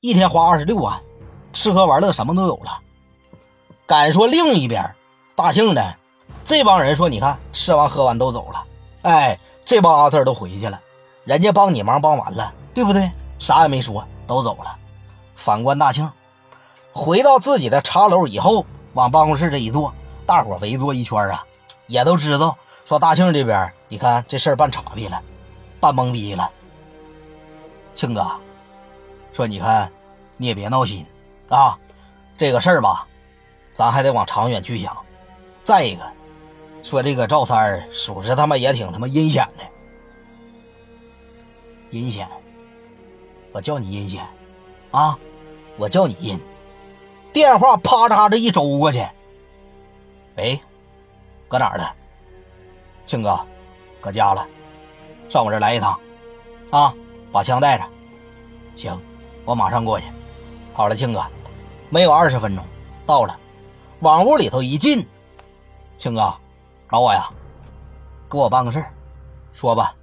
一天花二十六万，吃喝玩乐什么都有了。敢说另一边，大庆的这帮人说，你看吃完喝完都走了，哎，这帮阿 Sir 都回去了，人家帮你忙帮完了，对不对？啥也没说，都走了。反观大庆，回到自己的茶楼以后，往办公室这一坐，大伙围坐一圈啊，也都知道说大庆这边，你看这事儿办岔劈了，办懵逼了。庆哥，说你看，你也别闹心啊，这个事儿吧，咱还得往长远去想。再一个，说这个赵三儿属实他妈也挺他妈阴险的，阴险。我叫你阴险，啊，我叫你阴。电话啪嚓这一周过去，喂，搁哪儿呢？庆哥，搁家了，上我这来一趟，啊，把枪带着。行，我马上过去。好了，庆哥，没有二十分钟，到了。往屋里头一进，庆哥，找我呀？给我办个事儿，说吧。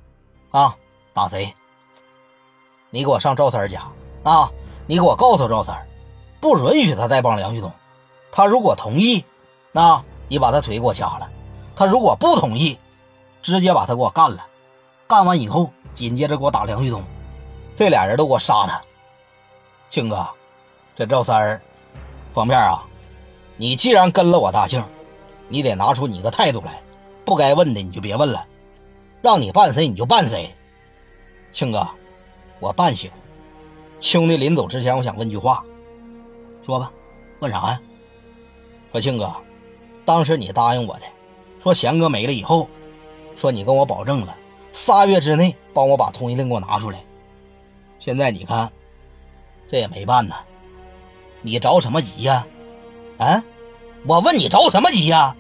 啊，打谁？你给我上赵三家啊！你给我告诉赵三，不允许他再帮梁旭东。他如果同意，那你把他腿给我掐了；他如果不同意，直接把他给我干了。干完以后，紧接着给我打梁旭东。这俩人都给我杀他。庆哥，这赵三儿，方面啊，你既然跟了我大庆，你得拿出你个态度来。不该问的你就别问了，让你办谁你就办谁。庆哥。我办行，兄弟临走之前，我想问句话，说吧，问啥呀？说庆哥，当时你答应我的，说贤哥没了以后，说你跟我保证了，仨月之内帮我把通缉令给我拿出来。现在你看，这也没办呢，你着什么急呀？啊？我问你着什么急呀？